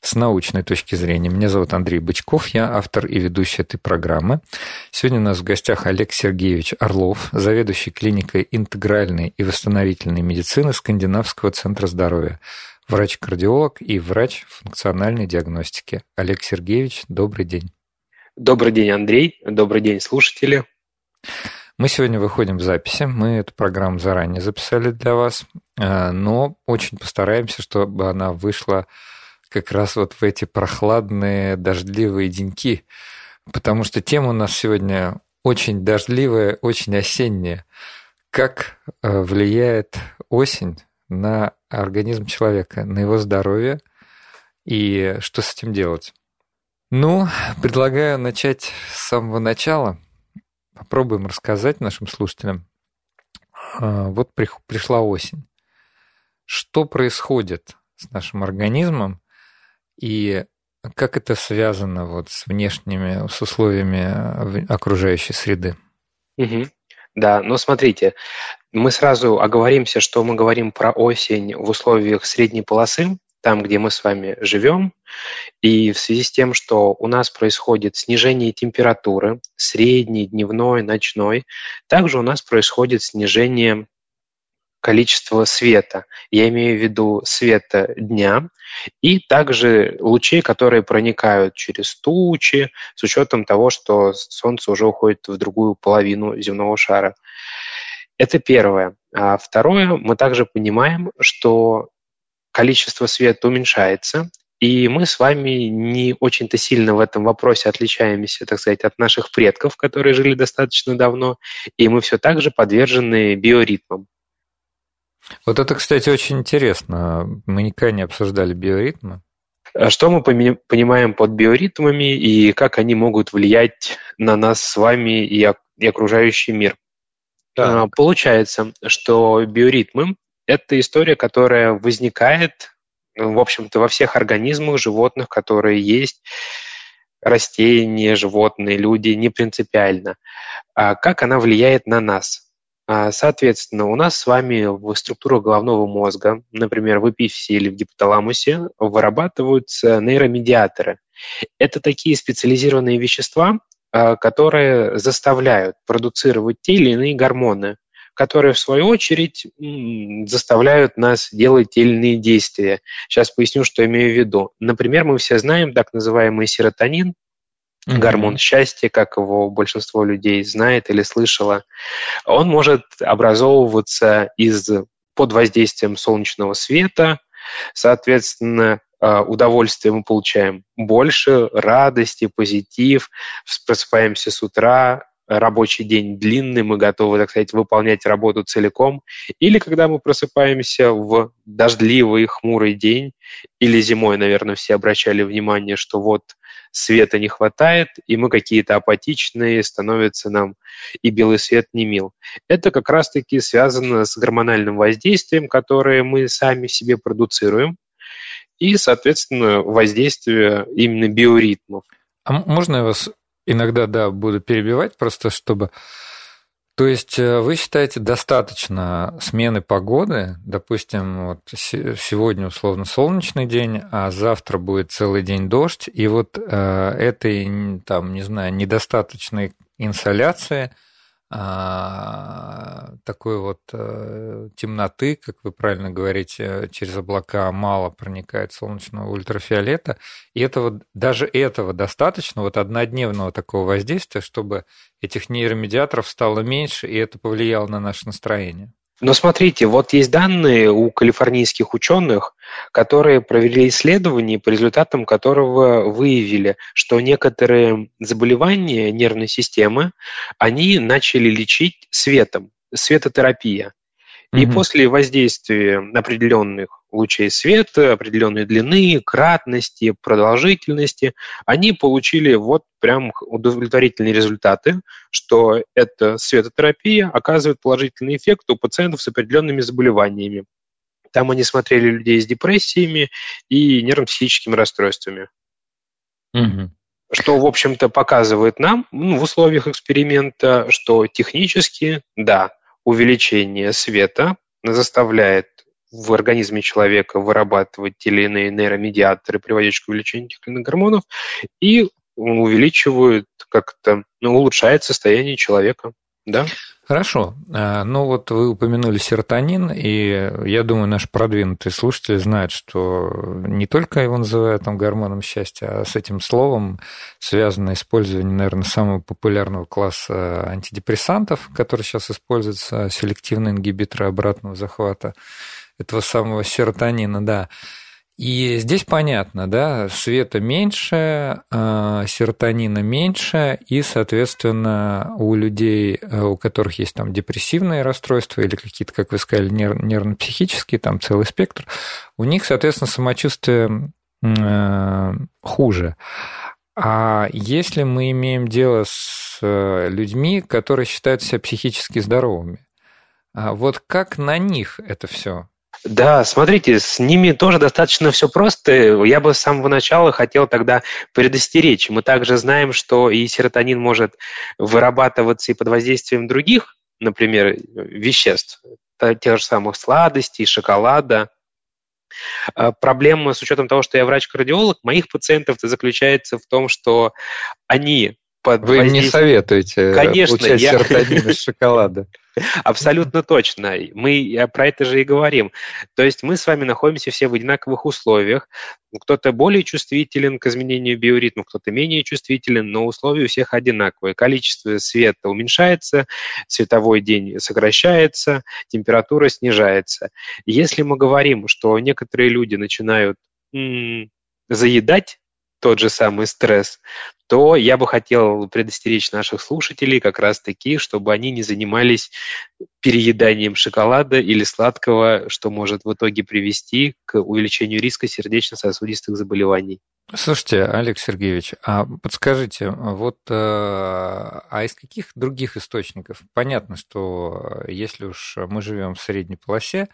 с научной точки зрения. Меня зовут Андрей Бычков, я автор и ведущий этой программы. Сегодня у нас в гостях Олег Сергеевич Орлов, заведующий клиникой интегральной и восстановительной медицины Скандинавского центра здоровья, врач-кардиолог и врач функциональной диагностики. Олег Сергеевич, добрый день. Добрый день, Андрей. Добрый день, слушатели. Мы сегодня выходим в записи. Мы эту программу заранее записали для вас, э, но очень постараемся, чтобы она вышла как раз вот в эти прохладные дождливые деньки, потому что тема у нас сегодня очень дождливая, очень осенняя. Как э, влияет осень на организм человека, на его здоровье и что с этим делать? Ну, предлагаю начать с самого начала. Попробуем рассказать нашим слушателям. А, вот пришла осень. Что происходит с нашим организмом, и как это связано вот с внешними, с условиями окружающей среды? Угу. Да, ну смотрите, мы сразу оговоримся, что мы говорим про осень в условиях средней полосы, там, где мы с вами живем, и в связи с тем, что у нас происходит снижение температуры, средней, дневной, ночной, также у нас происходит снижение количество света. Я имею в виду света дня и также лучей, которые проникают через тучи, с учетом того, что Солнце уже уходит в другую половину земного шара. Это первое. А второе, мы также понимаем, что количество света уменьшается, и мы с вами не очень-то сильно в этом вопросе отличаемся, так сказать, от наших предков, которые жили достаточно давно, и мы все так же подвержены биоритмам. Вот это, кстати, очень интересно. Мы никогда не обсуждали биоритмы. А что мы понимаем под биоритмами и как они могут влиять на нас с вами и окружающий мир? Так. А, получается, что биоритмы – это история, которая возникает, в общем-то, во всех организмах животных, которые есть, растения, животные, люди, не принципиально. А как она влияет на нас? А, соответственно, у нас с вами в структурах головного мозга, например, в эпифизе или в гипоталамусе, вырабатываются нейромедиаторы. Это такие специализированные вещества, а, которые заставляют продуцировать те или иные гормоны, которые, в свою очередь, заставляют нас делать те или иные действия. Сейчас поясню, что имею в виду. Например, мы все знаем так называемый серотонин, гормон счастья, как его большинство людей знает или слышало, он может образовываться из под воздействием солнечного света, соответственно, э, удовольствие мы получаем больше, радости, позитив, просыпаемся с утра, рабочий день длинный, мы готовы, так сказать, выполнять работу целиком. Или когда мы просыпаемся в дождливый, хмурый день, или зимой, наверное, все обращали внимание, что вот света не хватает, и мы какие-то апатичные, становится нам и белый свет не мил. Это как раз-таки связано с гормональным воздействием, которое мы сами себе продуцируем, и, соответственно, воздействие именно биоритмов. А можно я вас иногда, да, буду перебивать, просто чтобы то есть э, вы считаете достаточно смены погоды, допустим, вот сегодня условно солнечный день, а завтра будет целый день дождь, и вот э, этой, там, не знаю, недостаточной инсоляции – такой вот э, темноты, как вы правильно говорите, через облака мало проникает солнечного ультрафиолета, и этого, даже этого достаточно, вот однодневного такого воздействия, чтобы этих нейромедиаторов стало меньше, и это повлияло на наше настроение. Но смотрите, вот есть данные у калифорнийских ученых, которые провели исследование, по результатам которого выявили, что некоторые заболевания нервной системы, они начали лечить светом, светотерапия. И угу. после воздействия определенных лучей света, определенной длины, кратности, продолжительности, они получили вот прям удовлетворительные результаты, что эта светотерапия оказывает положительный эффект у пациентов с определенными заболеваниями. Там они смотрели людей с депрессиями и нервно-психическими расстройствами. Угу. Что, в общем-то, показывает нам ну, в условиях эксперимента, что технически, да, увеличение света заставляет в организме человека вырабатывать те или иные нейромедиаторы, приводящие к увеличению иных гормонов, и увеличивают как-то, ну, улучшает состояние человека. Да? Хорошо. А, ну вот вы упомянули серотонин, и я думаю, наши продвинутые слушатели знают, что не только его называют там гормоном счастья, а с этим словом связано использование, наверное, самого популярного класса антидепрессантов, который сейчас используется, селективные ингибиторы обратного захвата этого самого серотонина, да. И здесь понятно, да, света меньше, а, серотонина меньше, и, соответственно, у людей, э, у которых есть там депрессивные расстройства или какие-то, как вы сказали, нервно-психические, там целый спектр, у них, соответственно, самочувствие э, хуже. А если мы имеем дело с э, людьми, которые считают себя психически здоровыми, а вот как на них это все да, смотрите, с ними тоже достаточно все просто. Я бы с самого начала хотел тогда предостеречь. Мы также знаем, что и серотонин может вырабатываться и под воздействием других, например, веществ, тех же самых сладостей, шоколада. А проблема с учетом того, что я врач-кардиолог, моих пациентов заключается в том, что они под Вы воздействием... не советуете Конечно, получать я... серотонин из шоколада. Абсолютно точно. Мы про это же и говорим. То есть мы с вами находимся все в одинаковых условиях. Кто-то более чувствителен к изменению биоритма, кто-то менее чувствителен, но условия у всех одинаковые. Количество света уменьшается, световой день сокращается, температура снижается. Если мы говорим, что некоторые люди начинают м- заедать тот же самый стресс, то я бы хотел предостеречь наших слушателей как раз-таки, чтобы они не занимались перееданием шоколада или сладкого, что может в итоге привести к увеличению риска сердечно-сосудистых заболеваний. Слушайте, Олег Сергеевич, а подскажите, вот э, а из каких других источников? Понятно, что если уж мы живем в средней полосе,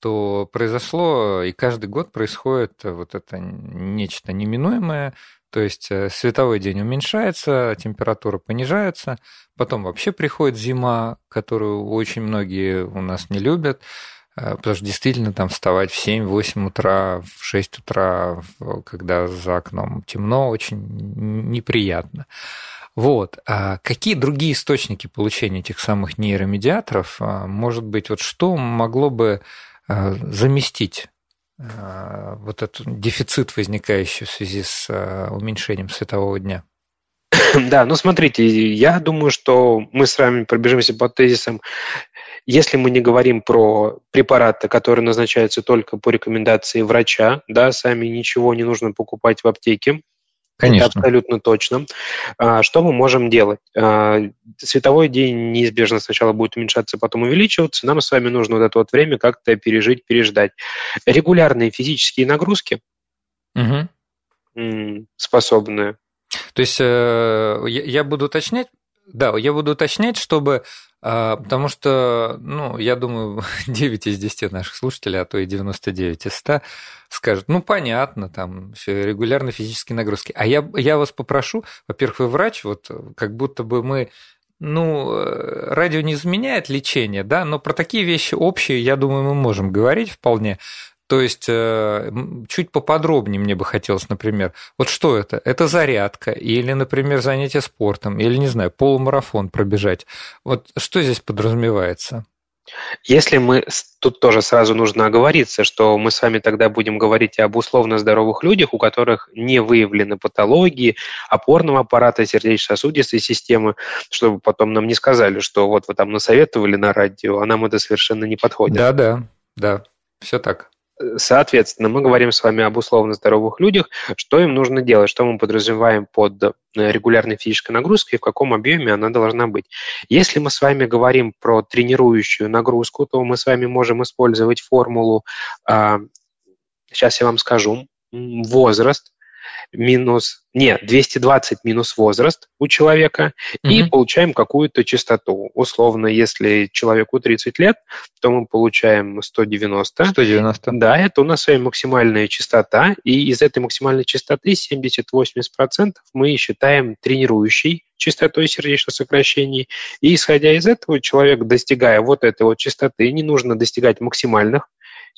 то произошло, и каждый год происходит вот это нечто неминуемое, то есть э, световой день уменьшается, температура понижается, потом вообще приходит зима, которую очень многие у нас не любят, э, потому что действительно там вставать в 7-8 утра, в 6 утра, когда за окном темно, очень неприятно. Вот. А какие другие источники получения этих самых нейромедиаторов? А, может быть, вот что могло бы заместить э, вот этот дефицит, возникающий в связи с э, уменьшением светового дня? Да, ну смотрите, я думаю, что мы с вами пробежимся по тезисам. Если мы не говорим про препараты, которые назначаются только по рекомендации врача, да, сами ничего не нужно покупать в аптеке, Конечно. Это абсолютно точно. А, что мы можем делать? А, световой день неизбежно сначала будет уменьшаться, потом увеличиваться. Нам с вами нужно вот это вот время как-то пережить, переждать. Регулярные физические нагрузки угу. способны. То есть э, я буду уточнять, да, я буду уточнять, чтобы потому что, ну, я думаю, 9 из 10 наших слушателей, а то и 99 из 100 скажут, ну, понятно, там, регулярно физические нагрузки. А я, я вас попрошу, во-первых, вы врач, вот как будто бы мы ну, э, радио не заменяет лечение, да, но про такие вещи общие, я думаю, мы можем говорить вполне. То есть э, чуть поподробнее мне бы хотелось, например, вот что это? Это зарядка или, например, занятие спортом, или, не знаю, полумарафон пробежать. Вот что здесь подразумевается? Если мы, тут тоже сразу нужно оговориться, что мы с вами тогда будем говорить об условно здоровых людях, у которых не выявлены патологии опорного аппарата, сердечно-сосудистой системы, чтобы потом нам не сказали, что вот вы там насоветовали на радио, а нам это совершенно не подходит. Да-да, да, все так. Соответственно, мы говорим с вами об условно здоровых людях, что им нужно делать, что мы подразумеваем под э, регулярной физической нагрузкой и в каком объеме она должна быть. Если мы с вами говорим про тренирующую нагрузку, то мы с вами можем использовать формулу, сейчас я вам скажу, возраст, минус, не, 220 минус возраст у человека, mm-hmm. и получаем какую-то частоту. Условно, если человеку 30 лет, то мы получаем 190. 190. Да, это у нас с вами максимальная частота, и из этой максимальной частоты 70-80% мы считаем тренирующей частотой сердечных сокращений. И исходя из этого, человек, достигая вот этой вот частоты, не нужно достигать максимальных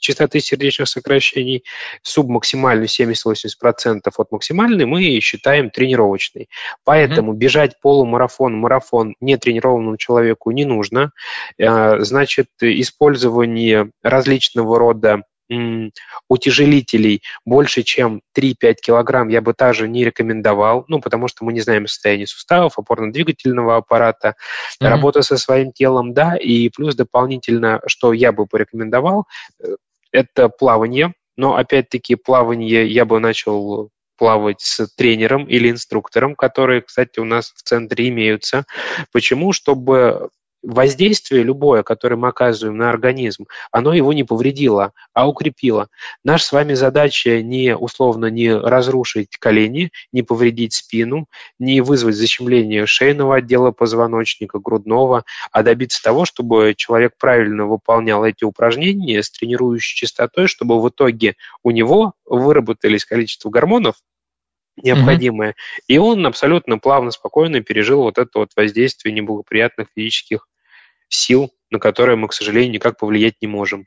частоты сердечных сокращений, субмаксимальную 70-80% от максимальной мы считаем тренировочной. Поэтому mm-hmm. бежать полумарафон, марафон нетренированному человеку не нужно. Э, значит, использование различного рода утяжелителей больше, чем 3-5 килограмм, я бы также не рекомендовал, ну, потому что мы не знаем состояние суставов, опорно-двигательного аппарата, mm-hmm. работа со своим телом, да, и плюс дополнительно, что я бы порекомендовал, э, это плавание, но опять-таки плавание я бы начал плавать с тренером или инструктором, которые, кстати, у нас в центре имеются. Почему? Чтобы воздействие любое, которое мы оказываем на организм, оно его не повредило, а укрепило. Наша с вами задача не условно не разрушить колени, не повредить спину, не вызвать защемление шейного отдела позвоночника, грудного, а добиться того, чтобы человек правильно выполнял эти упражнения с тренирующей частотой, чтобы в итоге у него выработались количество гормонов, необходимое. Mm-hmm. И он абсолютно плавно, спокойно пережил вот это вот воздействие неблагоприятных физических сил, на которые мы, к сожалению, никак повлиять не можем.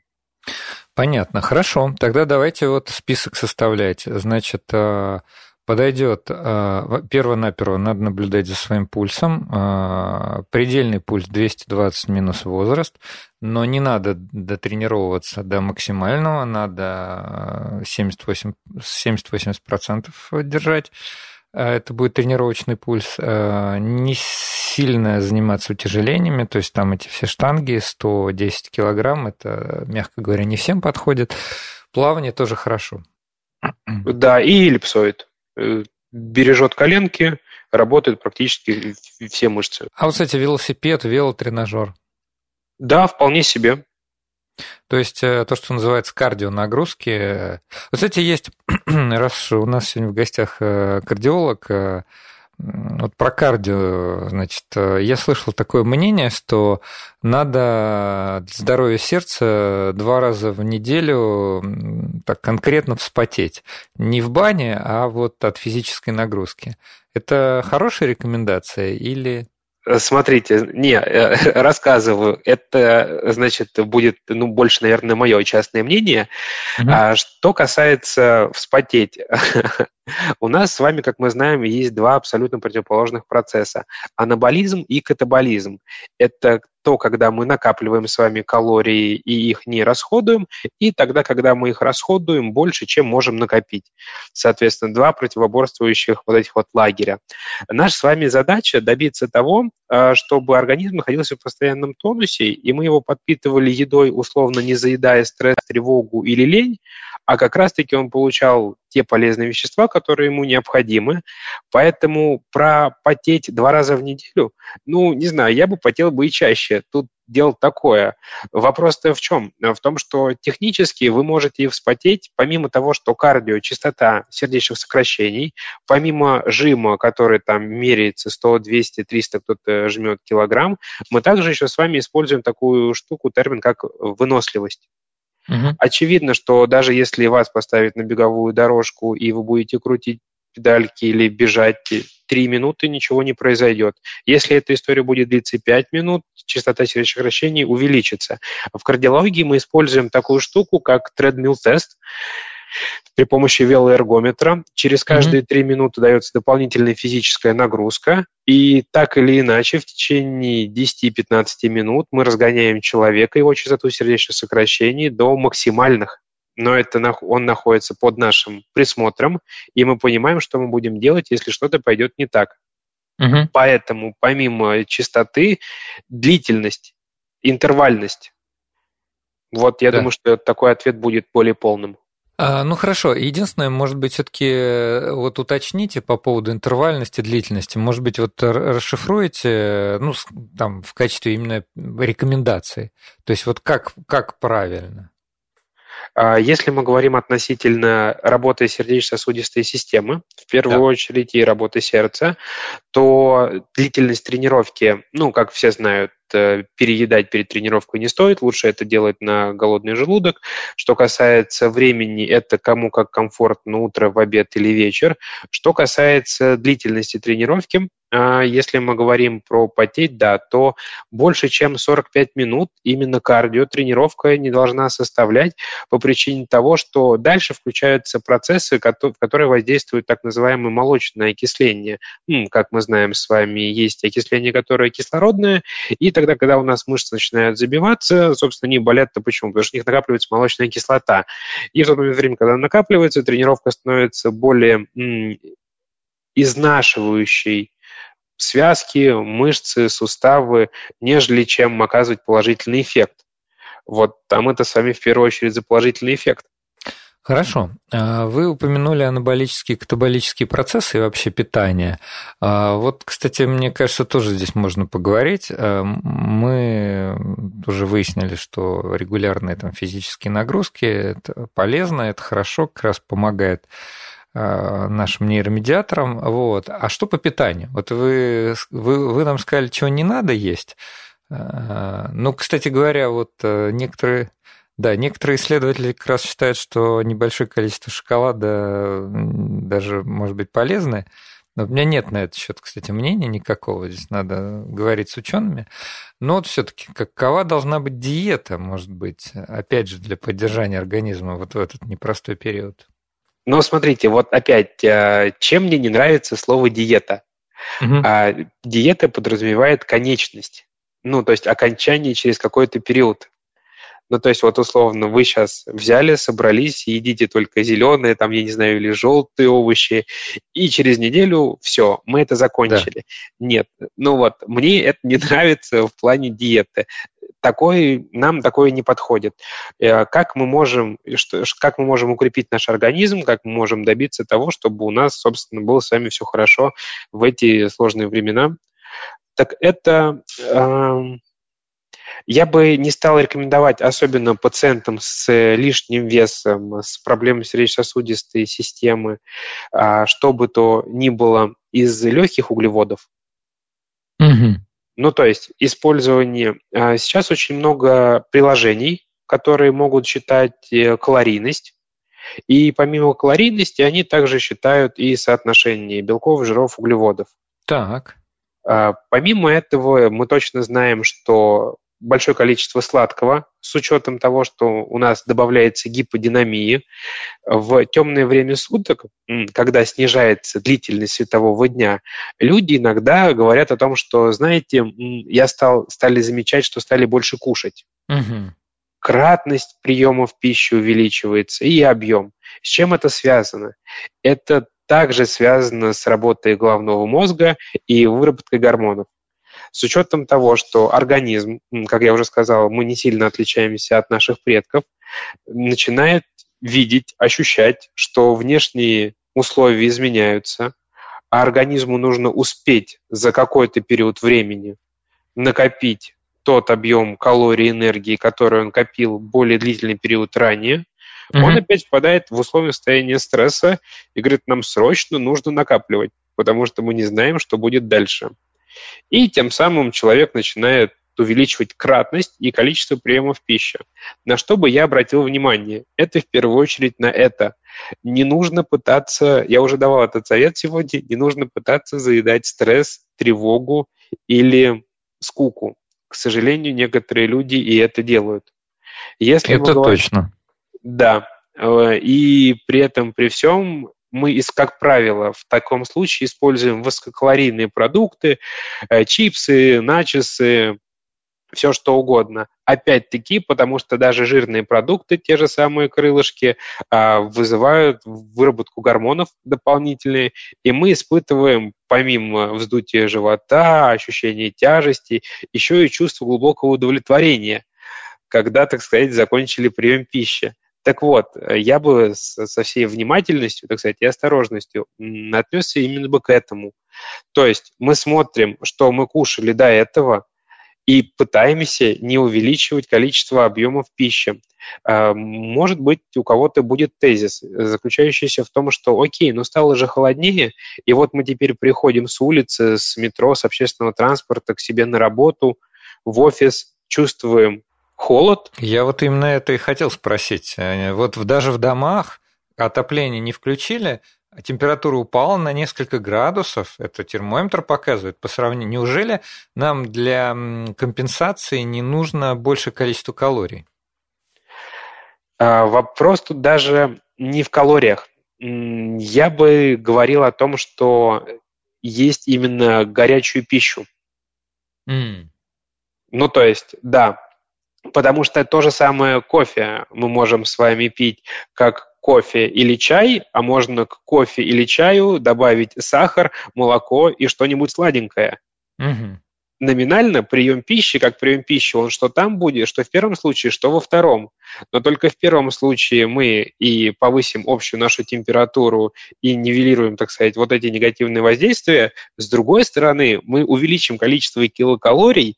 Понятно, хорошо. Тогда давайте вот список составлять. Значит, э, подойдет э, перво-наперво, надо наблюдать за своим пульсом. Э, предельный пульс 220 минус возраст, но не надо дотренировываться до максимального, надо 70-80% 70 держать. Это будет тренировочный пульс. Не сильно заниматься утяжелениями, то есть там эти все штанги 110 килограмм, это, мягко говоря, не всем подходит. Плавание тоже хорошо. Да, и эллипсоид. Э, бережет коленки, работает практически все мышцы. А вот, кстати, велосипед, велотренажер. Да, вполне себе. То есть э, то, что называется кардионагрузки. Вот, кстати, есть, раз у нас сегодня в гостях э, кардиолог, вот про кардио, значит, я слышал такое мнение, что надо для здоровья сердца два раза в неделю так конкретно вспотеть. Не в бане, а вот от физической нагрузки. Это хорошая рекомендация или... Э, смотрите, не, э, рассказываю. Это, значит, будет, ну, больше, наверное, мое частное мнение. Mm-hmm. А, что касается вспотеть. У нас с вами, как мы знаем, есть два абсолютно противоположных процесса. Анаболизм и катаболизм. Это то, когда мы накапливаем с вами калории и их не расходуем, и тогда, когда мы их расходуем больше, чем можем накопить. Соответственно, два противоборствующих вот этих вот лагеря. Наша с вами задача добиться того, а, чтобы организм находился в постоянном тонусе, и мы его подпитывали едой, условно не заедая стресс, тревогу или лень, а как раз-таки он получал те полезные вещества, которые ему необходимы. Поэтому пропотеть два раза в неделю, ну, не знаю, я бы потел бы и чаще. Тут дело такое. Вопрос-то в чем? В том, что технически вы можете вспотеть, помимо того, что кардио, частота сердечных сокращений, помимо жима, который там меряется 100, 200, 300, кто-то жмет килограмм, мы также еще с вами используем такую штуку, термин, как выносливость. Угу. Очевидно, что даже если вас поставить на беговую дорожку и вы будете крутить педальки или бежать три минуты, ничего не произойдет. Если эта история будет длиться 5 минут, частота сердечных увеличится. В кардиологии мы используем такую штуку, как treadmill тест при помощи велоэргометра. Через каждые три mm-hmm. минуты дается дополнительная физическая нагрузка. И так или иначе, в течение 10-15 минут мы разгоняем человека, его частоту сердечных сокращений до максимальных. Но это он находится под нашим присмотром, и мы понимаем, что мы будем делать, если что-то пойдет не так. Угу. Поэтому помимо частоты, длительность, интервальность Вот я да. думаю, что такой ответ будет более полным. А, ну хорошо, единственное, может быть, все-таки э, вот уточните по поводу интервальности, длительности, может быть, вот расшифруете, ну, там, в качестве именно рекомендации. То есть вот как, как правильно? А, если мы говорим относительно работы сердечно-сосудистой системы, в первую да. очередь и работы сердца, то длительность тренировки, ну, как все знают, э, переедать перед тренировкой не стоит, лучше это делать на голодный желудок. Что касается времени, это кому как комфортно, утро, в обед или вечер. Что касается длительности тренировки, если мы говорим про потеть, да, то больше, чем 45 минут именно кардио тренировка не должна составлять по причине того, что дальше включаются процессы, которые воздействуют так называемое молочное окисление. Как мы знаем с вами, есть окисление, которое кислородное, и тогда, когда у нас мышцы начинают забиваться, собственно, они болят-то почему? Потому что в них накапливается молочная кислота. И в то время, когда она накапливается, тренировка становится более изнашивающей связки, мышцы, суставы, нежели чем оказывать положительный эффект. Вот там это с вами в первую очередь за положительный эффект. Хорошо. А, вы упомянули анаболические, катаболические процессы и вообще питание. А, вот, кстати, мне кажется, тоже здесь можно поговорить. А, мы уже выяснили, что регулярные там, физические нагрузки – это полезно, это хорошо, как раз помогает нашим нейромедиаторам. Вот. А что по питанию? Вот вы, вы, вы нам сказали, чего не надо есть. Э, ну, кстати говоря, вот э, некоторые, да, некоторые исследователи как раз считают, что небольшое количество шоколада даже может быть полезное. Но у меня нет на этот счет, кстати, мнения никакого. Здесь надо говорить с учеными. Но вот все-таки какова должна быть диета, может быть, опять же, для поддержания организма вот в этот непростой период? Но смотрите, вот опять, э, чем мне не нравится слово диета? Угу. Диета подразумевает конечность. Ну, то есть окончание через какой-то период. Ну, то есть, вот условно, вы сейчас взяли, собрались и едите только зеленые, там, я не знаю, или желтые овощи, и через неделю все, мы это закончили. Да. Нет. Ну вот, мне это не нравится в плане диеты такой, нам такое не подходит. Э, как мы можем, что, как мы можем укрепить наш организм, как мы можем добиться того, чтобы у нас, собственно, было с вами все хорошо в эти сложные времена? Так это э, я бы не стал рекомендовать, особенно пациентам с лишним весом, с проблемой сердечно-сосудистой системы, э, что бы то ни было из легких углеводов. Угу. Ну, то есть использование... А, сейчас очень много приложений, которые могут считать э, калорийность. И помимо калорийности, они также считают и соотношение белков, жиров, углеводов. Так. А, помимо этого, мы точно знаем, что большое количество сладкого, с учетом того, что у нас добавляется гиподинамии. В темное время суток, когда снижается длительность светового дня, люди иногда говорят о том, что, знаете, я стал, стали замечать, что стали больше кушать. Угу. Кратность приемов пищи увеличивается и объем. С чем это связано? Это также связано с работой головного мозга и выработкой гормонов с учетом того, что организм, как я уже сказал, мы не сильно отличаемся от наших предков, начинает видеть, ощущать, что внешние условия изменяются, а организму нужно успеть за какой-то период времени накопить тот объем калорий и энергии, который он копил более длительный период ранее, mm-hmm. он опять впадает в условия состояния стресса и говорит, нам срочно нужно накапливать, потому что мы не знаем, что будет дальше. И тем самым человек начинает увеличивать кратность и количество приемов пищи. На что бы я обратил внимание? Это в первую очередь на это. Не нужно пытаться, я уже давал этот совет сегодня, не нужно пытаться заедать стресс, тревогу или скуку. К сожалению, некоторые люди и это делают. Если это говорим, точно. Да. Э, и при этом, при всем, мы, как правило, в таком случае используем высококалорийные продукты, э, чипсы, начесы, все что угодно. Опять-таки, потому что даже жирные продукты, те же самые крылышки, а, вызывают выработку гормонов дополнительные, и мы испытываем помимо вздутия живота, ощущения тяжести, еще и чувство глубокого удовлетворения когда, так сказать, закончили прием пищи. Так вот, я бы со всей внимательностью, так сказать, и осторожностью отнесся именно бы к этому. То есть мы смотрим, что мы кушали до этого, и пытаемся не увеличивать количество объемов пищи. А, может быть, у кого-то будет тезис, заключающийся в том, что окей, ну стало же холоднее, и вот мы теперь приходим с улицы, с метро, с общественного транспорта к себе на работу, в офис, чувствуем холод. Я вот именно это и хотел спросить. Э, вот даже в домах отопление не включили, а температура упала на несколько градусов, это термометр показывает по сравнению. Неужели нам для компенсации не нужно большее количество калорий? А, вопрос тут даже не в калориях. Я бы говорил о том, что есть именно горячую пищу. Mm. Ну, то есть, да, потому что то же самое кофе мы можем с вами пить как кофе или чай, а можно к кофе или чаю добавить сахар, молоко и что-нибудь сладенькое. Угу. Номинально прием пищи, как прием пищи, он что там будет, что в первом случае, что во втором. Но только в первом случае мы и повысим общую нашу температуру и нивелируем, так сказать, вот эти негативные воздействия. С другой стороны, мы увеличим количество килокалорий,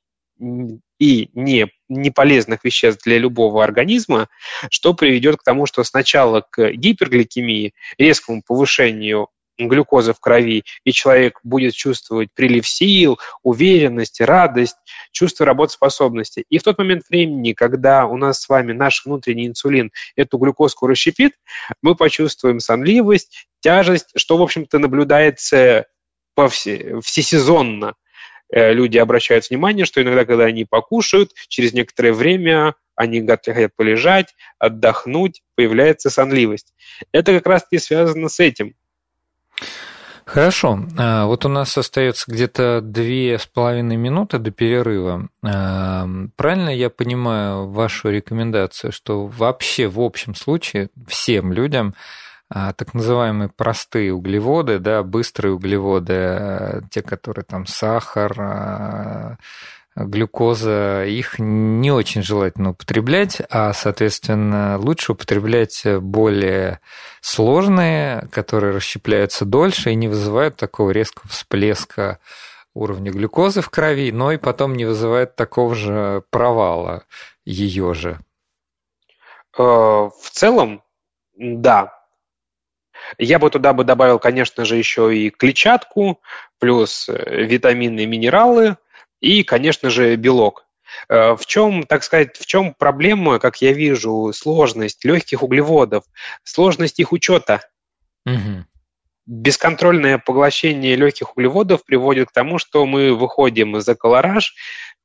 и не, не полезных веществ для любого организма, что приведет к тому, что сначала к гипергликемии, резкому повышению глюкозы в крови, и человек будет чувствовать прилив сил, уверенность, радость, чувство работоспособности. И в тот момент времени, когда у нас с вами наш внутренний инсулин эту глюкозку расщепит, мы почувствуем сонливость, тяжесть, что, в общем-то, наблюдается по все, всесезонно люди обращают внимание, что иногда, когда они покушают, через некоторое время они хотят полежать, отдохнуть, появляется сонливость. Это как раз-таки связано с этим. Хорошо. А, вот у нас остается где-то две с половиной минуты до перерыва. А, правильно я понимаю вашу рекомендацию, что вообще в общем случае всем людям так называемые простые углеводы, да, быстрые углеводы, э, те, которые там сахар, а, глюкоза, их не очень желательно употреблять, а, соответственно, лучше употреблять более сложные, которые расщепляются дольше и не вызывают такого резкого всплеска уровня глюкозы в крови, но и потом не вызывает такого же провала ее же. Э, в целом, да, я бы туда бы добавил, конечно же, еще и клетчатку, плюс э, витамины и минералы, и, конечно же, белок. Э, в чем, так сказать, в чем проблема, как я вижу, сложность легких углеводов, сложность их учета? Угу. Бесконтрольное поглощение легких углеводов приводит к тому, что мы выходим за колораж,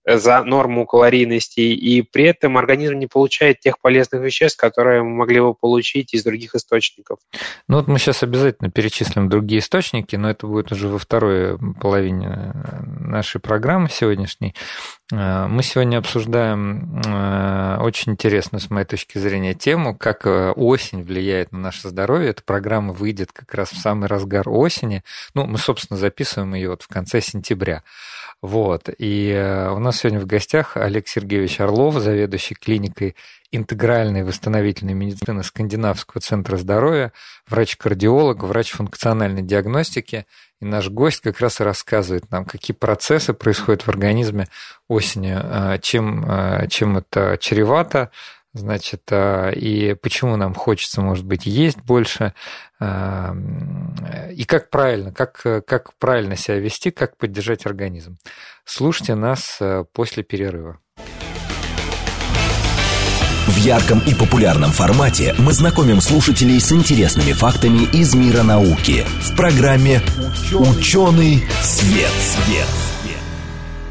за норму калорийности, и при этом организм не получает тех полезных веществ, которые мы могли бы получить из других источников. Ну вот мы сейчас обязательно перечислим другие источники, но это будет уже во второй половине нашей программы сегодняшней. Э, мы сегодня обсуждаем э, очень интересную, с моей точки зрения, тему, как э, осень влияет на наше здоровье. Эта программа выйдет как раз в самый разгар осени. Ну, мы, собственно, записываем ее вот в конце сентября. Вот. И э, у нас сегодня в гостях Олег Сергеевич Орлов, заведующий клиникой интегральной восстановительной медицины Скандинавского центра здоровья, врач-кардиолог, врач функциональной диагностики. И наш гость как раз и рассказывает нам, какие процессы происходят в организме осенью, э, чем, э, чем это чревато, Значит, а, и почему нам хочется, может быть, есть больше, а, и как правильно, как, как правильно себя вести, как поддержать организм. Слушайте нас а, после перерыва. В ярком и популярном формате мы знакомим слушателей с интересными фактами из мира науки в программе «Ученый свет». свет.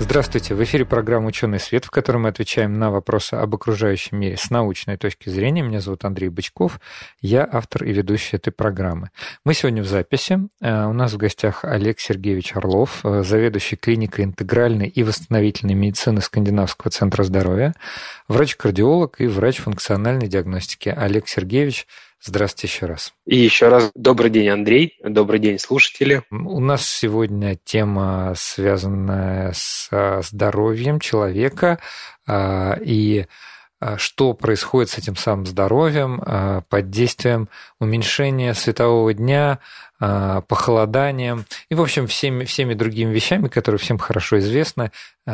Здравствуйте, в эфире программа «Ученый свет», в которой мы отвечаем на вопросы об окружающем мире с научной точки зрения. Меня зовут Андрей Бычков, я автор и ведущий этой программы. Мы сегодня в записи. Э, у нас в гостях Олег Сергеевич Орлов, э, заведующий клиникой интегральной и восстановительной медицины Скандинавского центра здоровья, врач-кардиолог и врач функциональной диагностики. Олег Сергеевич, Здравствуйте еще раз. И еще раз добрый день, Андрей. Добрый день, слушатели. У нас сегодня тема, связанная с здоровьем человека. А, и что происходит с этим самым здоровьем под действием уменьшения светового дня, похолоданием и, в общем, всеми, всеми другими вещами, которые всем хорошо известны,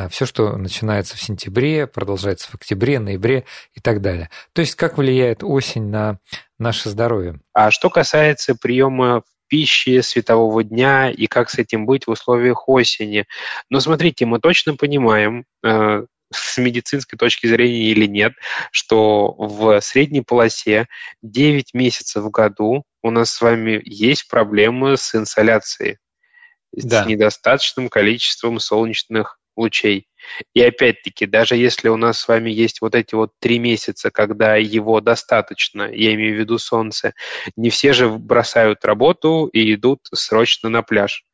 все, что начинается в сентябре, продолжается в октябре, ноябре и так далее. То есть, как влияет осень на наше здоровье. А что касается приема пищи, светового дня и как с этим быть в условиях осени. Но смотрите, мы точно понимаем, э, с медицинской точки зрения или нет, что в средней полосе 9 месяцев в году у нас с вами есть проблемы с инсоляцией, да. с недостаточным количеством солнечных лучей. И опять-таки, даже если у нас с вами есть вот эти вот три месяца, когда его достаточно, я имею в виду солнце, не все же бросают работу и идут срочно на пляж.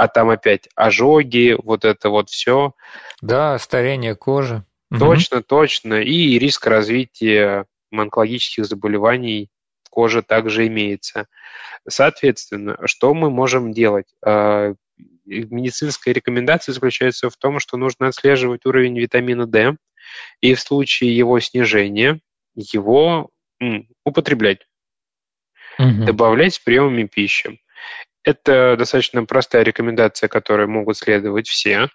А там опять ожоги, вот это вот все. Да, старение кожи. Точно, угу. точно. И риск развития онкологических заболеваний кожи также имеется. Соответственно, что мы можем делать? А, медицинская рекомендация заключается в том, что нужно отслеживать уровень витамина D и в случае его снижения его употреблять, угу. добавлять с приемами пищи. Это достаточно простая рекомендация, которой могут следовать все,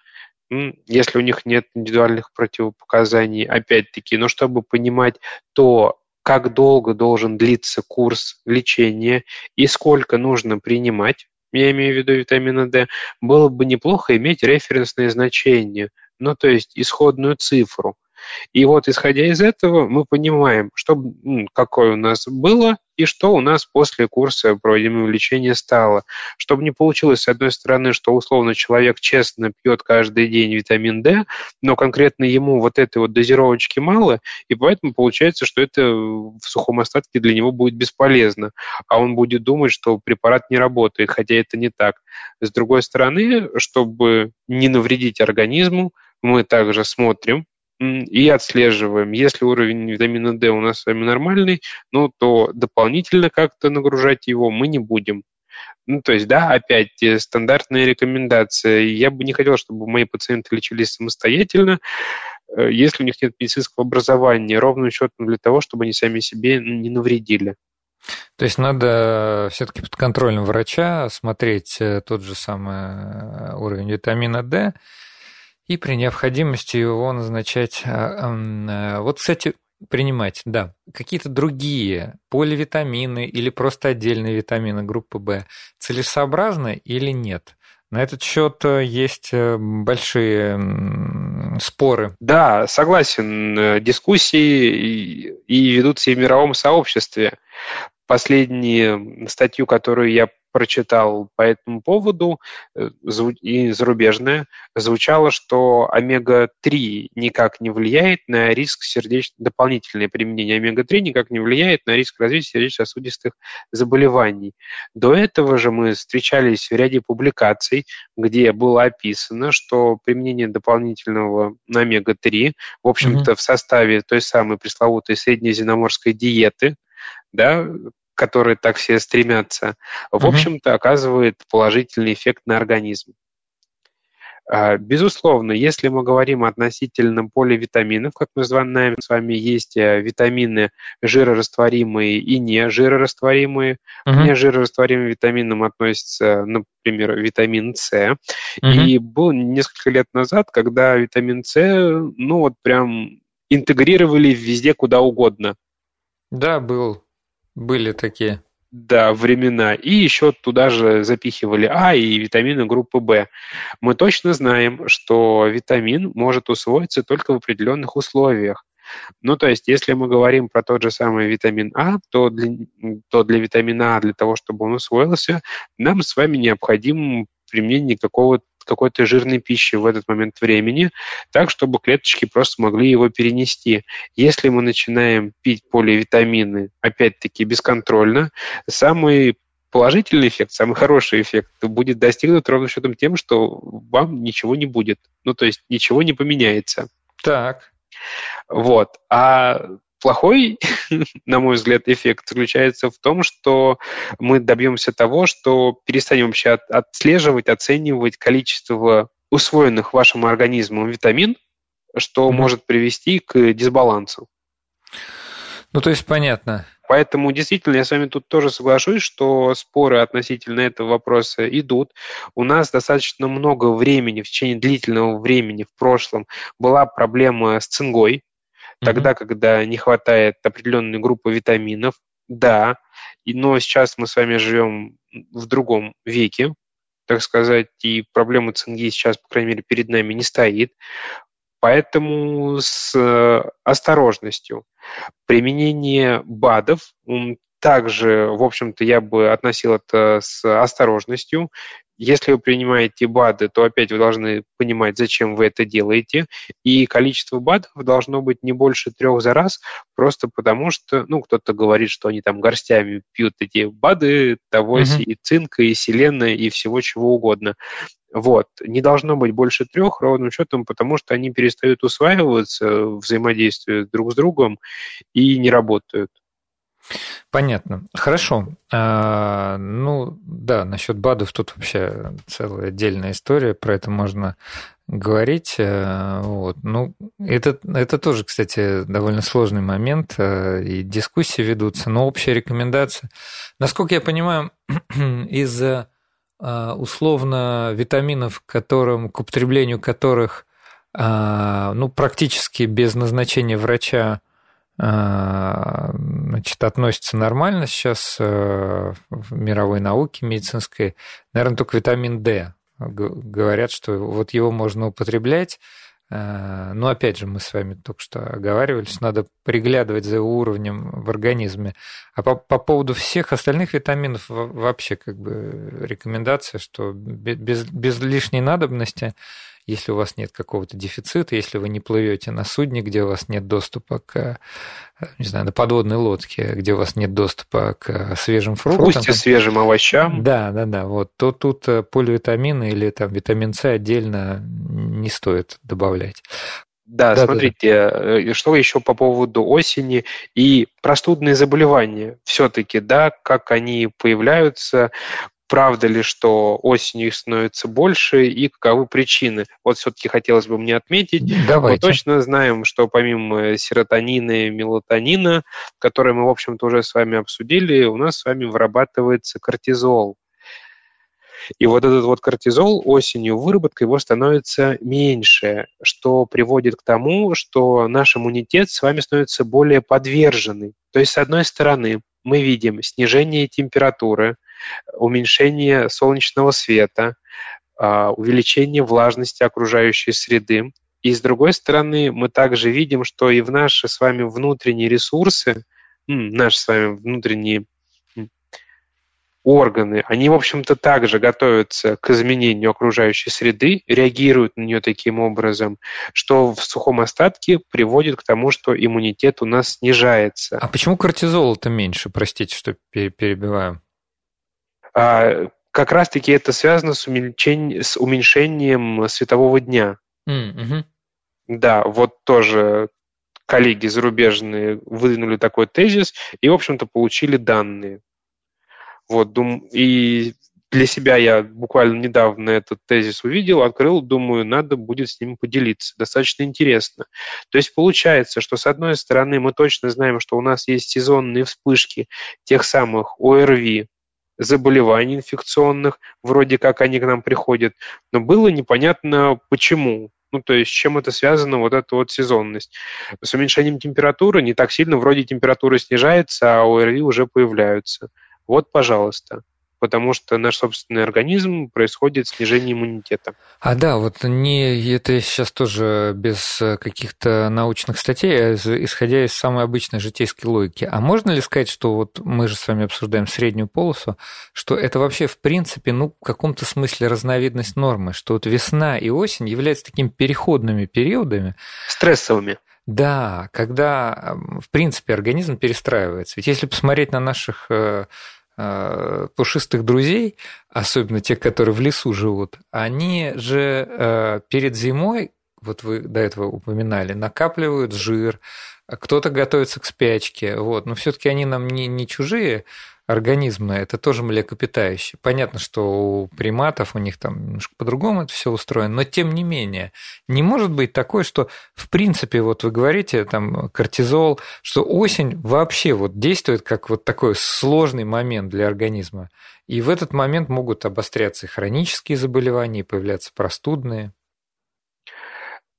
если у них нет индивидуальных противопоказаний, опять-таки, но чтобы понимать то, как долго должен длиться курс лечения и сколько нужно принимать, я имею в виду витамина D, было бы неплохо иметь референсные значения, ну то есть исходную цифру. И вот исходя из этого мы понимаем, что, какое у нас было и что у нас после курса проводимого лечения стало. Чтобы не получилось, с одной стороны, что условно человек честно пьет каждый день витамин D, но конкретно ему вот этой вот дозировочки мало, и поэтому получается, что это в сухом остатке для него будет бесполезно, а он будет думать, что препарат не работает, хотя это не так. С другой стороны, чтобы не навредить организму, мы также смотрим, и отслеживаем. Если уровень витамина D у нас с вами нормальный, ну, то дополнительно как-то нагружать его мы не будем. Ну, то есть, да, опять э, стандартные рекомендации. Я бы не хотел, чтобы мои пациенты лечились самостоятельно, э, если у них нет медицинского образования, ровным счетом для того, чтобы они сами себе не навредили. То есть надо все-таки под контролем врача смотреть э, тот же самый уровень витамина D, и при необходимости его назначать. А, э, вот, кстати, принимать, да, какие-то другие поливитамины или просто отдельные витамины группы В целесообразно или нет? На этот счет э, есть э, большие споры. Да, согласен. Дискуссии и ведутся и в мировом сообществе. Последнюю статью, которую я прочитал по этому поводу, э, и зарубежное, звучало, что омега-3 никак не влияет на риск сердечных, дополнительное применение омега-3 никак не влияет на риск развития сердечно-сосудистых заболеваний. До этого же мы встречались в ряде публикаций, где было описано, что применение дополнительного омега-3, в общем-то, mm-hmm. в составе той самой пресловутой среднеземноморской диеты, да, которые так все стремятся, в угу. общем-то оказывает положительный эффект на организм. А, безусловно, если мы говорим относительно поливитаминов, как мы знаем, с вами есть э, витамины жирорастворимые и не жирорастворимые. Uh-huh. К нежирорастворимым витаминам относится, например, витамин С. Uh-huh. И был несколько лет назад, когда витамин С, ну вот прям интегрировали везде, куда угодно. Да, был. Были такие. Да, времена. И еще туда же запихивали А и витамины группы В. Мы точно знаем, что витамин может усвоиться только в определенных условиях. Ну, то есть, если мы говорим про тот же самый витамин А, то для, то для витамина А, для того, чтобы он усвоился, нам с вами необходимо применение какого-то какой-то жирной пищи в этот момент времени, так, чтобы клеточки просто могли его перенести. Если мы начинаем пить поливитамины, опять-таки, бесконтрольно, самый положительный эффект, самый хороший эффект будет достигнут ровно счетом тем, что вам ничего не будет. Ну, то есть ничего не поменяется. Так. Вот. А плохой, на мой взгляд, эффект заключается в том, что мы добьемся того, что перестанем вообще отслеживать, оценивать количество усвоенных вашим организмом витамин, что mm-hmm. может привести к дисбалансу. Ну, то есть понятно. Поэтому действительно я с вами тут тоже соглашусь, что споры относительно этого вопроса идут. У нас достаточно много времени, в течение длительного времени в прошлом была проблема с цингой, тогда, mm-hmm. когда не хватает определенной группы витаминов. Да, но сейчас мы с вами живем в другом веке, так сказать, и проблема цинги сейчас, по крайней мере, перед нами не стоит. Поэтому с э, осторожностью. Применение БАДов также, в общем-то, я бы относил это с осторожностью. Если вы принимаете БАДы, то опять вы должны понимать, зачем вы это делаете. И количество БАДов должно быть не больше трех за раз, просто потому что, ну, кто-то говорит, что они там горстями пьют эти БАДы, того mm-hmm. и цинка, и селена, и всего чего угодно. Вот. Не должно быть больше трех ровным счетом, потому что они перестают усваиваться, взаимодействуют друг с другом и не работают. Понятно. Хорошо. А, ну, да, насчет БАДов тут вообще целая отдельная история, про это можно говорить. А, вот. Ну, это, это тоже, кстати, довольно сложный момент, а, и дискуссии ведутся, но общая рекомендация. Насколько я понимаю, из а, условно витаминов, которым, к употреблению которых ну, практически без назначения врача а, значит, относится нормально сейчас э, в мировой науке медицинской. Наверное, только витамин D. Говорят, что вот его можно употреблять. Э, но опять же, мы с вами только что оговаривались, надо приглядывать за его уровнем в организме. А по, по поводу всех остальных витаминов вообще как бы рекомендация, что без, без лишней надобности если у вас нет какого-то дефицита, если вы не плывете на судне, где у вас нет доступа к, не знаю, на подводной лодке, где у вас нет доступа к свежим фруктам. Фрукте, свежим овощам. Да, да, да. Вот, то тут э, поливитамины или там витамин С отдельно не стоит добавлять. Да, да, смотрите, да. Э, что еще по поводу осени и простудные заболевания. Все-таки, да, как они появляются, правда ли, что осенью их становится больше и каковы причины. Вот все-таки хотелось бы мне отметить. Давайте. Мы точно знаем, что помимо серотонина и мелатонина, которые мы, в общем-то, уже с вами обсудили, у нас с вами вырабатывается кортизол. И вот этот вот кортизол осенью, выработка его становится меньше, что приводит к тому, что наш иммунитет с вами становится более подверженный. То есть, с одной стороны, мы видим снижение температуры, уменьшение солнечного света, а, увеличение влажности окружающей среды. И с другой стороны, мы также видим, что и в наши с вами внутренние ресурсы, наши с вами внутренние органы, они, в общем-то, также готовятся к изменению окружающей среды, реагируют на нее таким образом, что в сухом остатке приводит к тому, что иммунитет у нас снижается. А почему кортизола-то меньше? Простите, что перебиваю. А, как раз-таки это связано с, уменьшением, с уменьшением светового дня. Mm-hmm. Да, вот тоже коллеги зарубежные выдвинули такой тезис и, в общем-то, получили данные. Вот, дум... И для себя я буквально недавно этот тезис увидел, открыл, думаю, надо будет с ним поделиться. Достаточно интересно. То есть получается, что с одной стороны мы точно знаем, что у нас есть сезонные вспышки тех самых ОРВИ, заболеваний инфекционных, вроде как они к нам приходят, но было непонятно почему. Ну, то есть, с чем это связано, вот эта вот сезонность. С уменьшением температуры не так сильно, вроде температура снижается, а ОРВИ уже появляются. Вот, пожалуйста потому что наш собственный организм происходит снижение иммунитета. А да, вот не это сейчас тоже без каких-то научных статей, а исходя из самой обычной житейской логики. А можно ли сказать, что вот мы же с вами обсуждаем среднюю полосу, что это вообще в принципе, ну, в каком-то смысле разновидность нормы, что вот весна и осень являются такими переходными периодами. Стрессовыми. Да, когда, в принципе, организм перестраивается. Ведь если посмотреть на наших э, Э, пушистых друзей, особенно тех, которые в лесу живут, они же э, перед зимой, вот вы до этого упоминали, накапливают жир, кто-то готовится к спячке, вот, но все-таки они нам не, не чужие, организмы – это тоже млекопитающие. Понятно, что у приматов у них там немножко по-другому это все устроено, но тем не менее, не может быть такое, что в принципе, вот вы говорите, там, кортизол, что осень вообще вот действует как вот такой сложный момент для организма. И в этот момент могут обостряться и хронические заболевания, и появляться простудные.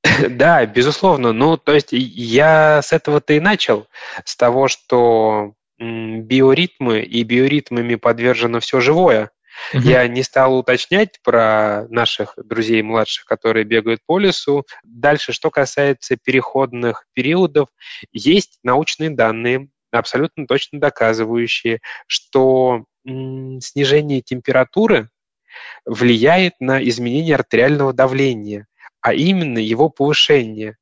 Да, безусловно. Ну, то есть я с этого-то и начал, с того, что биоритмы и биоритмами подвержено все живое. Угу. Я не стал уточнять про наших друзей младших, которые бегают по лесу. Дальше, что касается переходных периодов, есть научные данные, абсолютно точно доказывающие, что снижение температуры влияет на изменение артериального давления, а именно его повышение.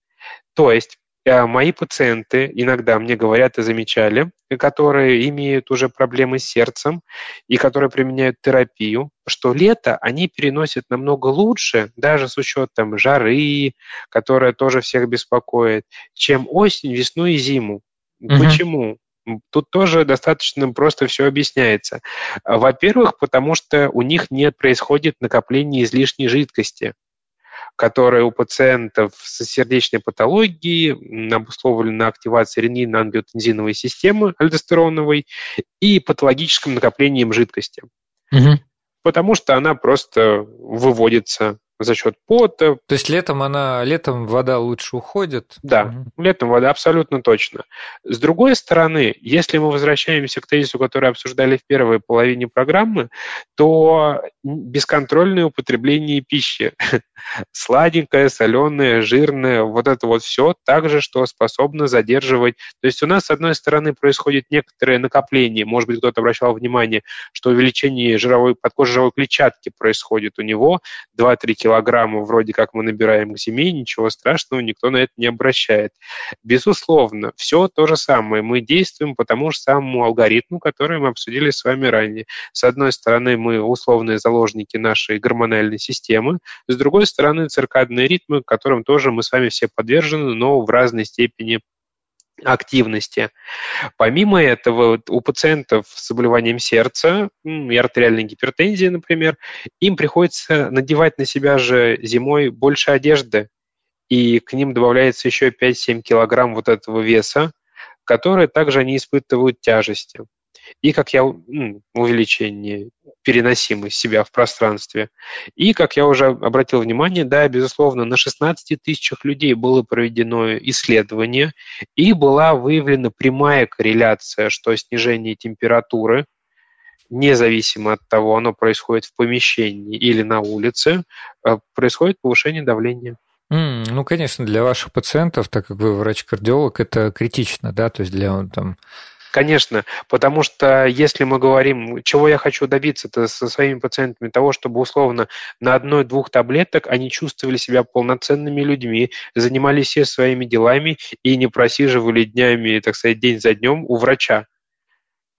То есть мои пациенты иногда мне говорят и замечали, которые имеют уже проблемы с сердцем и которые применяют терапию, что лето они переносят намного лучше, даже с учетом жары, которая тоже всех беспокоит, чем осень, весну и зиму. Угу. Почему? Тут тоже достаточно просто все объясняется. Во-первых, потому что у них не происходит накопление излишней жидкости, которая у пациентов с сердечной патологией обусловлена активацией ренин-ангиотензиновой системы альдостероновой и патологическим накоплением жидкости. Угу. Потому что она просто выводится за счет пота. То есть летом она, летом вода лучше уходит? Да, угу. летом вода абсолютно точно. С другой стороны, если мы возвращаемся к тезису, который обсуждали в первой половине программы, то бесконтрольное употребление пищи, сладенькое, соленое, жирное, вот это вот все также, что способно задерживать. То есть у нас, с одной стороны, происходит некоторое накопление, может быть, кто-то обращал внимание, что увеличение жировой, подкожировой клетчатки происходит у него 2-3 килограмма вроде как мы набираем к зиме, ничего страшного, никто на это не обращает. Безусловно, все то же самое. Мы действуем по тому же самому алгоритму, который мы обсудили с вами ранее. С одной стороны, мы условные заложники нашей гормональной системы, с другой стороны, циркадные ритмы, которым тоже мы с вами все подвержены, но в разной степени активности. Помимо этого, у пациентов с заболеванием сердца и артериальной гипертензией, например, им приходится надевать на себя же зимой больше одежды, и к ним добавляется еще 5-7 килограмм вот этого веса, которые также они испытывают тяжести и, как я, увеличение переносимость себя в пространстве. И, как я уже обратил внимание, да, безусловно, на 16 тысячах людей было проведено исследование, и была выявлена прямая корреляция, что снижение температуры, независимо от того, оно происходит в помещении или на улице, э, происходит повышение давления. Mm, ну, конечно, для ваших пациентов, так как вы врач-кардиолог, это критично, да, то есть для там Конечно, потому что если мы говорим, чего я хочу добиться то со своими пациентами, того, чтобы условно на одной-двух таблеток они чувствовали себя полноценными людьми, занимались все своими делами и не просиживали днями, так сказать, день за днем у врача.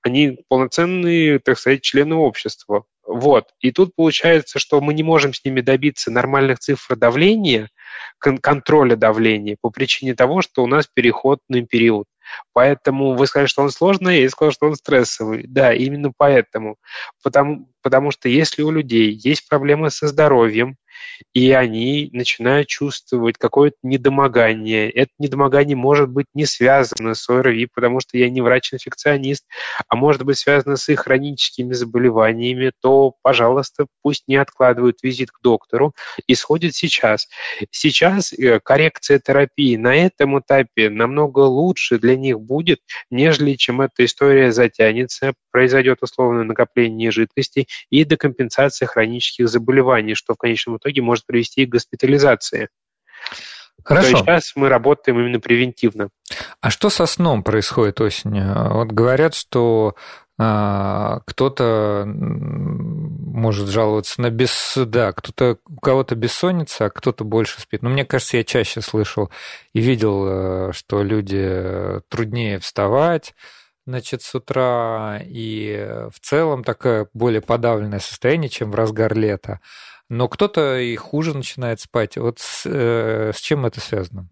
Они полноценные, так сказать, члены общества. Вот. И тут получается, что мы не можем с ними добиться нормальных цифр давления, кон- контроля давления по причине того, что у нас переходный период. Поэтому вы сказали, что он сложный, я сказал, что он стрессовый. Да, именно поэтому. Потому, потому что если у людей есть проблемы со здоровьем, и они начинают чувствовать какое-то недомогание. Это недомогание может быть не связано с ОРВИ, потому что я не врач-инфекционист, а может быть связано с их хроническими заболеваниями, то, пожалуйста, пусть не откладывают визит к доктору и сходят сейчас. Сейчас э, коррекция терапии на этом этапе намного лучше для них будет, нежели чем эта история затянется, произойдет условное накопление жидкости и декомпенсация хронических заболеваний, что в конечном итоге может привести к госпитализации. Хорошо. То сейчас мы работаем именно превентивно. А что со сном происходит осенью? Вот говорят, что а, кто-то может жаловаться на бес... Да, кто-то, у кого-то бессонница, а кто-то больше спит. Но мне кажется, я чаще слышал и видел, э, что люди труднее вставать, значит, с утра, и в целом такое более подавленное состояние, чем в разгар лета. Но кто-то и хуже начинает спать. Вот с, э, с чем это связано?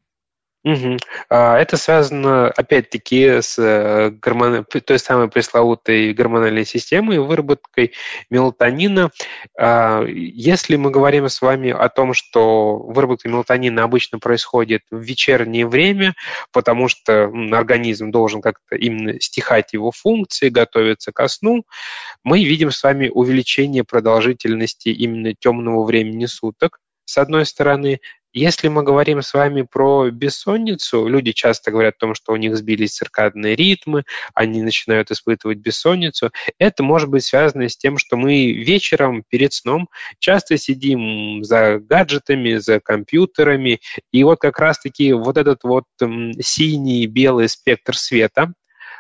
Угу. Это связано, опять-таки, с э, гормон... той самой пресловутой гормональной системой, выработкой мелатонина. А, если мы говорим с вами о том, что выработка мелатонина обычно происходит в вечернее время, потому что организм должен как-то именно стихать его функции, готовиться ко сну, мы видим с вами увеличение продолжительности именно темного времени суток, с одной стороны, если мы говорим с вами про бессонницу, люди часто говорят о том, что у них сбились циркадные ритмы, они начинают испытывать бессонницу. Это может быть связано с тем, что мы вечером перед сном часто сидим за гаджетами, за компьютерами, и вот как раз-таки вот этот вот синий белый спектр света,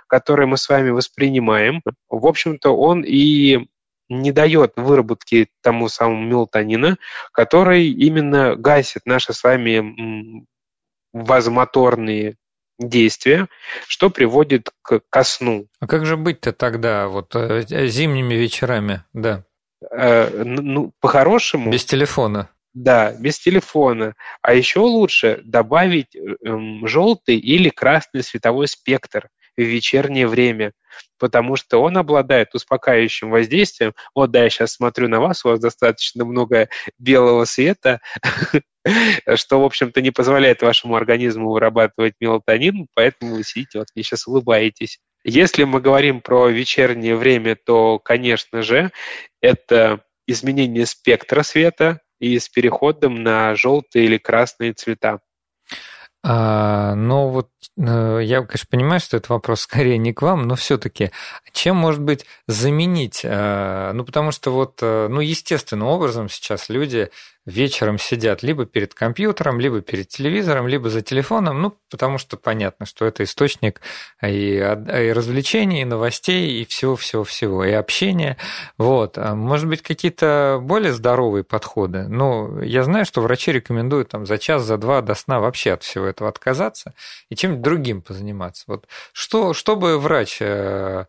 который мы с вами воспринимаем, в общем-то, он и не дает выработки тому самому мелатонина, который именно гасит наши с вами вазомоторные действия, что приводит к, ко сну. А как же быть-то тогда, вот э, зимними вечерами, да? Э, ну, по-хорошему... Без телефона. Да, без телефона. А еще лучше добавить э, желтый или красный световой спектр в вечернее время, потому что он обладает успокаивающим воздействием. Вот да, я сейчас смотрю на вас, у вас достаточно много белого света, что, в общем-то, не позволяет вашему организму вырабатывать мелатонин, поэтому вы сидите, вот мне сейчас улыбаетесь. Если мы говорим про вечернее время, то, конечно же, это изменение спектра света и с переходом на желтые или красные цвета. А, ну вот э, я, конечно, понимаю, что это вопрос скорее не к вам, но все-таки чем может быть заменить? Э, ну потому что вот, э, ну естественным образом сейчас люди вечером сидят либо перед компьютером, либо перед телевизором, либо за телефоном, ну, потому что понятно, что это источник и, и развлечений, и новостей, и всего-всего-всего, и общения. Вот. А может быть, какие-то более здоровые подходы? Ну, я знаю, что врачи рекомендуют там за час, за два до сна вообще от всего этого отказаться и чем-нибудь другим позаниматься. Вот что, что бы врач э,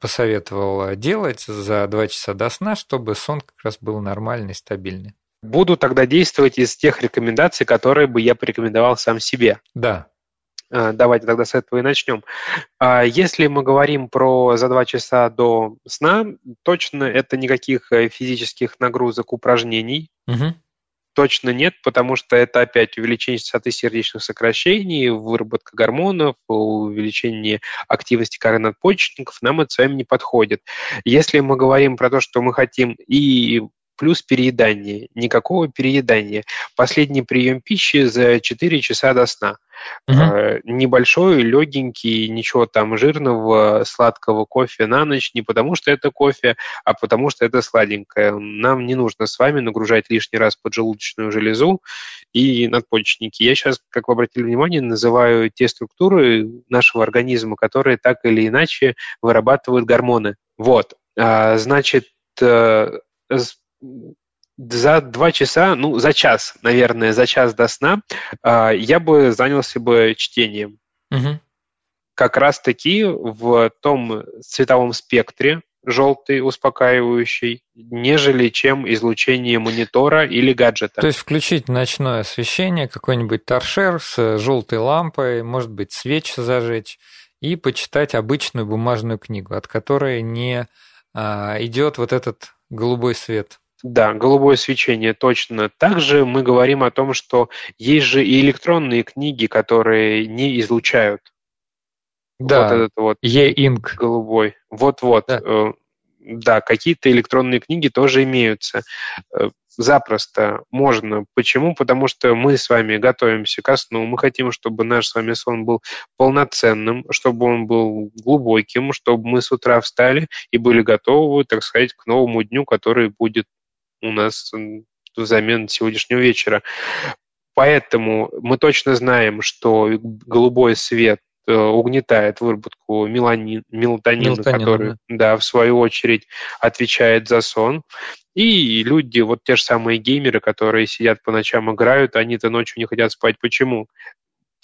посоветовал делать за два часа до сна, чтобы сон как раз был нормальный, стабильный? Буду тогда действовать из тех рекомендаций, которые бы я порекомендовал сам себе. Да. А, давайте тогда с этого и начнем. А, если мы говорим про за два часа до сна, точно это никаких э, физических нагрузок, упражнений. Угу. Точно нет, потому что это опять увеличение частоты сердечных сокращений, выработка гормонов, увеличение активности коры надпочечников, нам это с вами не подходит. Если мы говорим про то, что мы хотим и плюс переедание. Никакого переедания. Последний прием пищи за 4 часа до сна. Угу. Небольшой, легенький, ничего там жирного, сладкого кофе на ночь, не потому что это кофе, а потому что это сладенькое. Нам не нужно с вами нагружать лишний раз поджелудочную железу и надпочечники. Я сейчас, как вы обратили внимание, называю те структуры нашего организма, которые так или иначе вырабатывают гормоны. Вот. А, значит, э, за два часа, ну, за час, наверное, за час до сна, а, я бы занялся бы чтением. Угу. Как раз-таки в том цветовом спектре, желтый, успокаивающий, нежели чем излучение монитора или гаджета. То есть включить ночное освещение, какой-нибудь торшер с желтой лампой, может быть, свечи зажечь и почитать обычную бумажную книгу, от которой не а, идет вот этот голубой свет. Да, голубое свечение точно. Также мы говорим о том, что есть же и электронные книги, которые не излучают. Да, вот этот вот e-ink. Голубой. Вот-вот. Да. Э, да, какие-то электронные книги тоже имеются. Э, запросто можно. Почему? Потому что мы с вами готовимся ко сну, мы хотим, чтобы наш с вами сон был полноценным, чтобы он был глубоким, чтобы мы с утра встали и были готовы, так сказать, к новому дню, который будет у нас взамен сегодняшнего вечера. Поэтому мы точно знаем, что голубой свет э, угнетает выработку меланин, мелатонина, Мелатонин, который, да. да, в свою очередь отвечает за сон. И люди, вот те же самые геймеры, которые сидят по ночам играют, они-то ночью не хотят спать. Почему?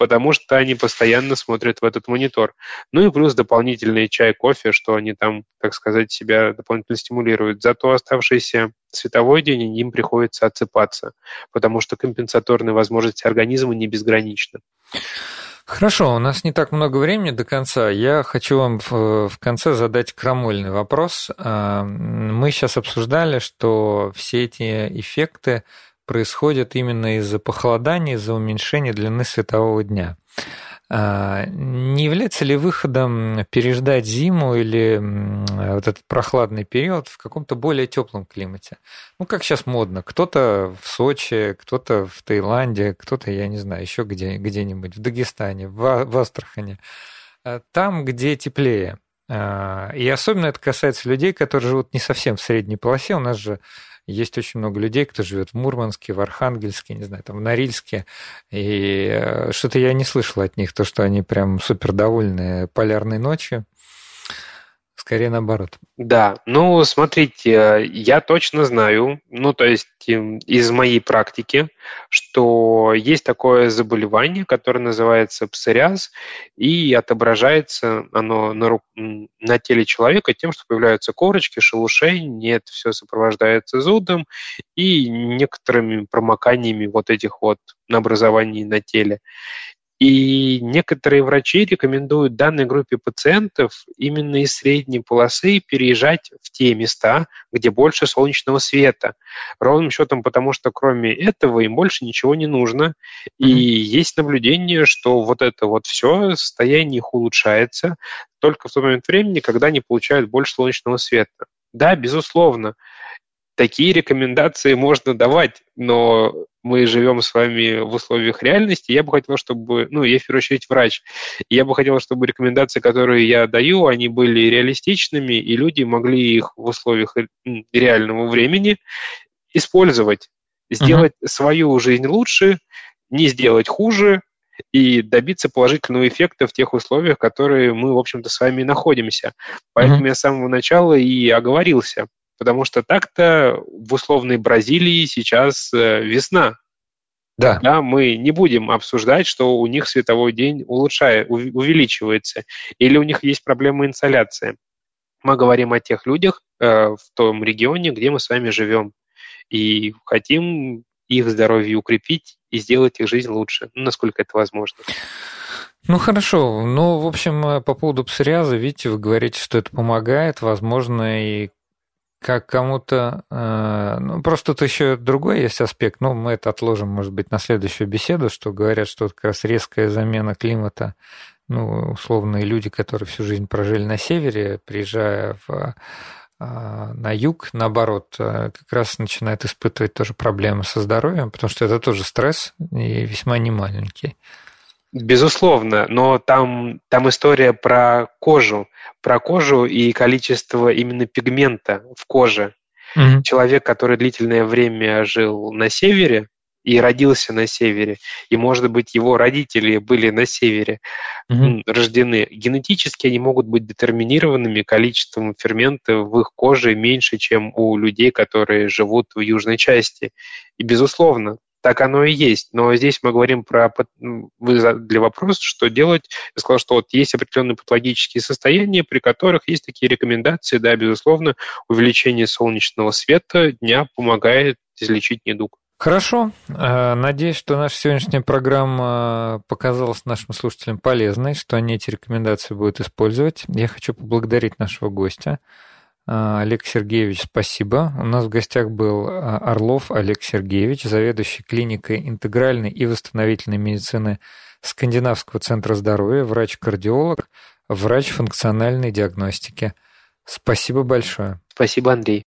Потому что они постоянно смотрят в этот монитор. Ну и плюс дополнительный чай, кофе, что они там, так сказать, себя дополнительно стимулируют. Зато оставшийся световой день им приходится отсыпаться, потому что компенсаторные возможности организма не безграничны. Хорошо, у нас не так много времени до конца. Я хочу вам в, конце задать крамольный вопрос. А, мы сейчас обсуждали, что все эти эффекты происходят именно из-за похолодания, из-за уменьшения длины светового дня. А, не является ли выходом переждать зиму или вот этот прохладный период в каком-то более теплом климате? Ну, как сейчас модно. Кто-то в Сочи, кто-то в Таиланде, кто-то, я не знаю, еще где, где-нибудь, в Дагестане, в, в Астрахане. А, там, где теплее. А, и особенно это касается людей, которые живут не совсем в средней полосе. У нас же есть очень много людей, кто живет в Мурманске, в Архангельске, не знаю, там в Норильске. И э, что-то я не слышал от них, то, что они прям супер довольны полярной ночью. Скорее наоборот. Да, ну, смотрите, я точно знаю, ну, то есть эм, из моей практики, что есть такое заболевание, которое называется псориаз, и отображается оно на, ру... на теле человека тем, что появляются корочки, шелушение, это все сопровождается зудом и некоторыми промоканиями вот этих вот на образовании на теле. И некоторые врачи рекомендуют данной группе пациентов именно из средней полосы переезжать в те места, где больше солнечного света. Ровным счетом, потому что кроме этого им больше ничего не нужно. Mm-hmm. И есть наблюдение, что вот это вот все, состояние их улучшается только в тот момент времени, когда они получают больше солнечного света. Да, безусловно, такие рекомендации можно давать, но мы живем с вами в условиях реальности. Я бы хотел, чтобы, ну, я в первую очередь врач, я бы хотел, чтобы рекомендации, которые я даю, они были реалистичными, и люди могли их в условиях реального времени использовать, сделать uh-huh. свою жизнь лучше, не сделать хуже, и добиться положительного эффекта в тех условиях, в которые мы, в общем-то, с вами находимся. Поэтому uh-huh. я с самого начала и оговорился потому что так-то в условной Бразилии сейчас э, весна. Да. да. Мы не будем обсуждать, что у них световой день улучшает, увеличивается, или у них есть проблемы инсоляции. Мы говорим о тех людях э, в том регионе, где мы с вами живем, и хотим их здоровье укрепить и сделать их жизнь лучше, ну, насколько это возможно. Ну хорошо, ну в общем э, по поводу псориаза, видите, вы говорите, что это помогает, возможно и как кому-то... Э, ну, просто тут еще другой есть аспект. Ну, мы это отложим, может быть, на следующую беседу, что говорят, что вот как раз резкая замена климата, ну, условные люди, которые всю жизнь прожили на севере, приезжая в, э, на юг, наоборот, э, как раз начинают испытывать тоже проблемы со здоровьем, потому что это тоже стресс и весьма немаленький. Безусловно, но там, там история про кожу, про кожу и количество именно пигмента в коже. Mm-hmm. Человек, который длительное время жил на севере и родился на севере, и, может быть, его родители были на севере mm-hmm. рождены, генетически они могут быть детерминированными количеством фермента в их коже меньше, чем у людей, которые живут в южной части. И, безусловно, так оно и есть. Но здесь мы говорим про... Вы задали вопрос, что делать. Я сказал, что вот есть определенные патологические состояния, при которых есть такие рекомендации. Да, безусловно, увеличение солнечного света дня помогает излечить недуг. Хорошо. Э, надеюсь, что наша сегодняшняя программа показалась нашим слушателям полезной, что они эти рекомендации будут использовать. Я хочу поблагодарить нашего гостя, Олег Сергеевич, спасибо. У нас в гостях был а, Орлов Олег Сергеевич, заведующий клиникой интегральной и восстановительной медицины Скандинавского центра здоровья, врач-кардиолог, врач функциональной диагностики. Спасибо большое. Спасибо, Андрей.